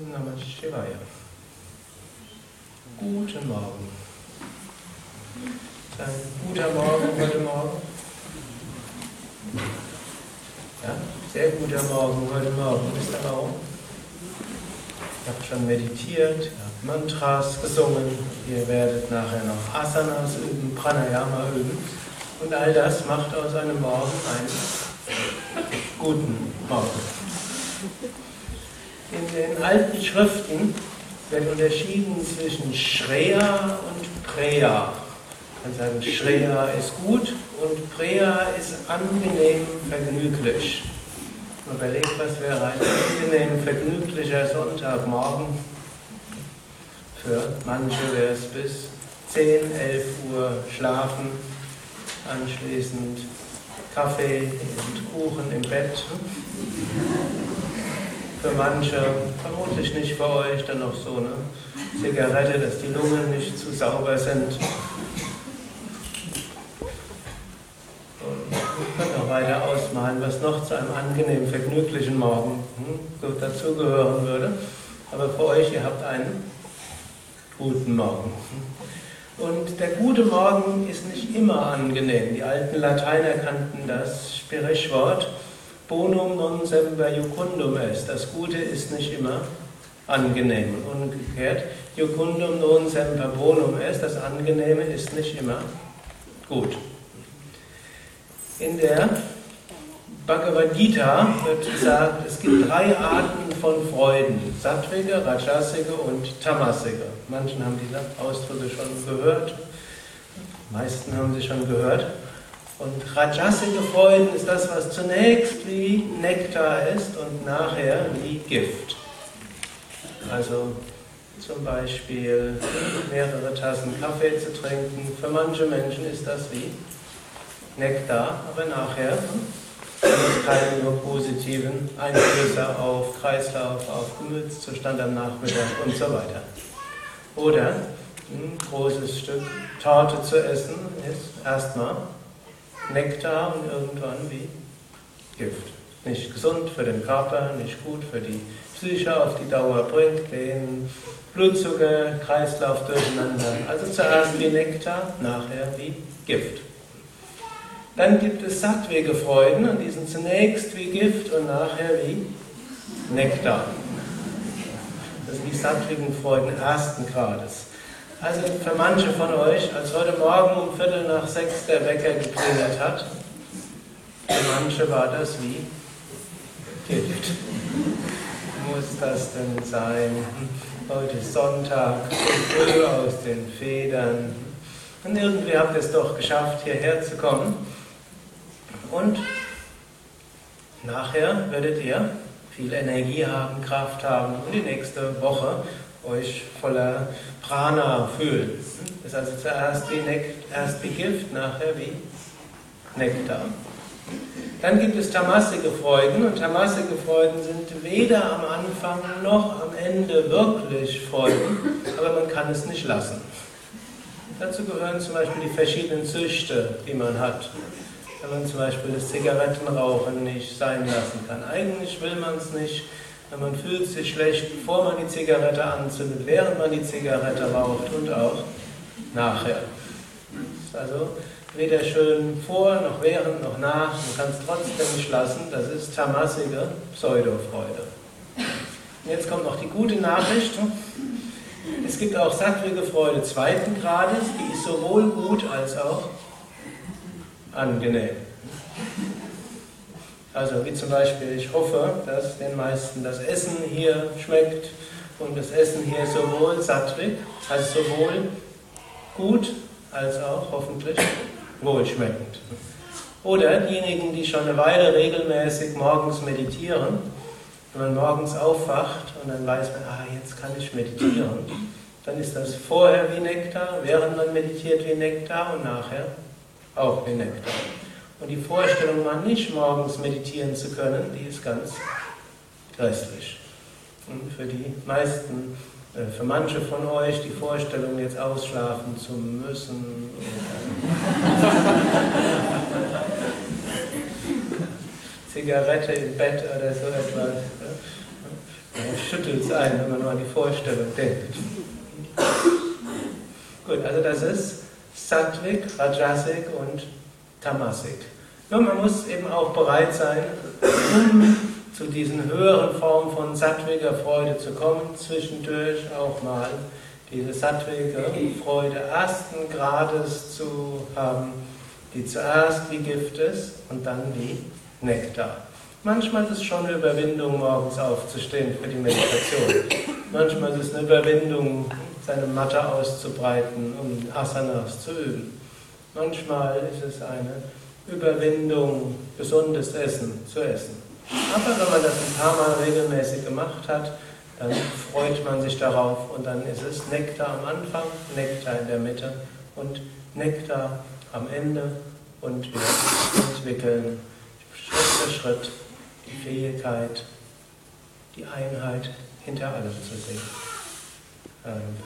Om Namah Shivaya. Guten Morgen. Ein guter Morgen heute Morgen. Ja, sehr guter Morgen heute Morgen ist der Raum. Ihr habt schon meditiert, ihr habt Mantras gesungen, ihr werdet nachher noch Asanas üben, Pranayama üben. Und all das macht aus einem Morgen einen guten Morgen. In den alten Schriften wird unterschieden zwischen Shreya und Preya. Man kann sagen, Shreya ist gut und Preya ist angenehm vergnüglich. Man überlegt, was wäre ein angenehm vergnüglicher Sonntagmorgen. Für manche wäre es bis 10, 11 Uhr schlafen, anschließend Kaffee und Kuchen im Bett. Für manche, vermutlich nicht für euch, dann noch so eine Zigarette, dass die Lungen nicht zu sauber sind. Ich kann noch weiter ausmalen, was noch zu einem angenehmen, vergnüglichen Morgen hm, dazugehören würde. Aber für euch, ihr habt einen guten Morgen. Und der gute Morgen ist nicht immer angenehm. Die alten Lateiner kannten das Sprichwort bonum non semper jucundum est. Das Gute ist nicht immer angenehm. Und umgekehrt, jucundum non semper bonum est. Das Angenehme ist nicht immer gut. In der Bhagavad Gita wird gesagt, es gibt drei Arten von Freuden: Sattvige, Rajasige und Tamasige. Manchen haben diese Ausdrücke schon gehört, meisten haben sie schon gehört. Und Rajasige Freuden ist das, was zunächst wie Nektar ist und nachher wie Gift. Also zum Beispiel mehrere Tassen Kaffee zu trinken. Für manche Menschen ist das wie Nektar, aber nachher hat es keine nur positiven Einflüsse auf Kreislauf, auf Gemütszustand am Nachmittag und so weiter. Oder ein großes Stück Torte zu essen ist erstmal Nektar und irgendwann wie Gift. Nicht gesund für den Körper, nicht gut für die Psyche auf die Dauer, bringt den Blutzucker, Kreislauf durcheinander. Also zuerst wie Nektar, nachher wie Gift. Dann gibt es sattwege Freuden und die sind zunächst wie Gift und nachher wie Nektar. Das sind die sattwigen Freuden ersten Grades. Also für manche von euch, als heute Morgen um Viertel nach sechs der Wecker geklingelt hat, für manche war das wie Gift. Muss das denn sein? Heute ist Sonntag, früh aus den Federn. Und irgendwie habt ihr es doch geschafft, hierher zu kommen. Und nachher werdet ihr viel Energie haben, Kraft haben und die nächste Woche euch voller Prana fühlen. Ist also zuerst wie, Nekt, erst wie Gift, nachher wie Nektar. Dann gibt es tamasige Freuden und tamasige Freuden sind weder am Anfang noch am Ende wirklich Freuden, aber man kann es nicht lassen. Dazu gehören zum Beispiel die verschiedenen Süchte, die man hat wenn man zum Beispiel das Zigarettenrauchen nicht sein lassen kann. Eigentlich will man es nicht, man fühlt sich schlecht, bevor man die Zigarette anzündet, während man die Zigarette raucht und auch nachher. Also weder schön vor, noch während, noch nach, man kann es trotzdem nicht lassen, das ist tamassige Pseudofreude. Und jetzt kommt noch die gute Nachricht. Es gibt auch sattvige Freude zweiten Grades, die ist sowohl gut als auch angenehm. Also wie zum Beispiel, ich hoffe, dass den meisten das Essen hier schmeckt und das Essen hier sowohl sattrig, also sowohl gut als auch hoffentlich wohlschmeckend. Oder diejenigen, die schon eine Weile regelmäßig morgens meditieren, wenn man morgens aufwacht und dann weiß man, ah, jetzt kann ich meditieren, dann ist das vorher wie Nektar, während man meditiert wie Nektar und nachher auch wie Nektar. Und die Vorstellung, mal nicht morgens meditieren zu können, die ist ganz grässlich. Und für die meisten, äh, für manche von euch, die Vorstellung, jetzt ausschlafen zu müssen. Zigarette im Bett oder so etwas. schüttelt es ein, wenn man nur an die Vorstellung denkt. Gut, also das ist Sattvic, Rajasik und Tamasik. Nur man muss eben auch bereit sein, um zu diesen höheren Formen von sattwiger Freude zu kommen, zwischendurch auch mal diese sattwige Freude ersten Grades zu haben, die zuerst wie Gift ist und dann wie Nektar. Manchmal ist es schon eine Überwindung, morgens aufzustehen für die Meditation. Manchmal ist es eine Überwindung, seine Matte auszubreiten, um Asanas zu üben. Manchmal ist es eine Überwindung, gesundes Essen zu essen. Aber wenn man das ein paar Mal regelmäßig gemacht hat, dann freut man sich darauf und dann ist es Nektar am Anfang, Nektar in der Mitte und Nektar am Ende und wir entwickeln Schritt für Schritt die Fähigkeit, die Einheit hinter allem zu sehen. Ähm,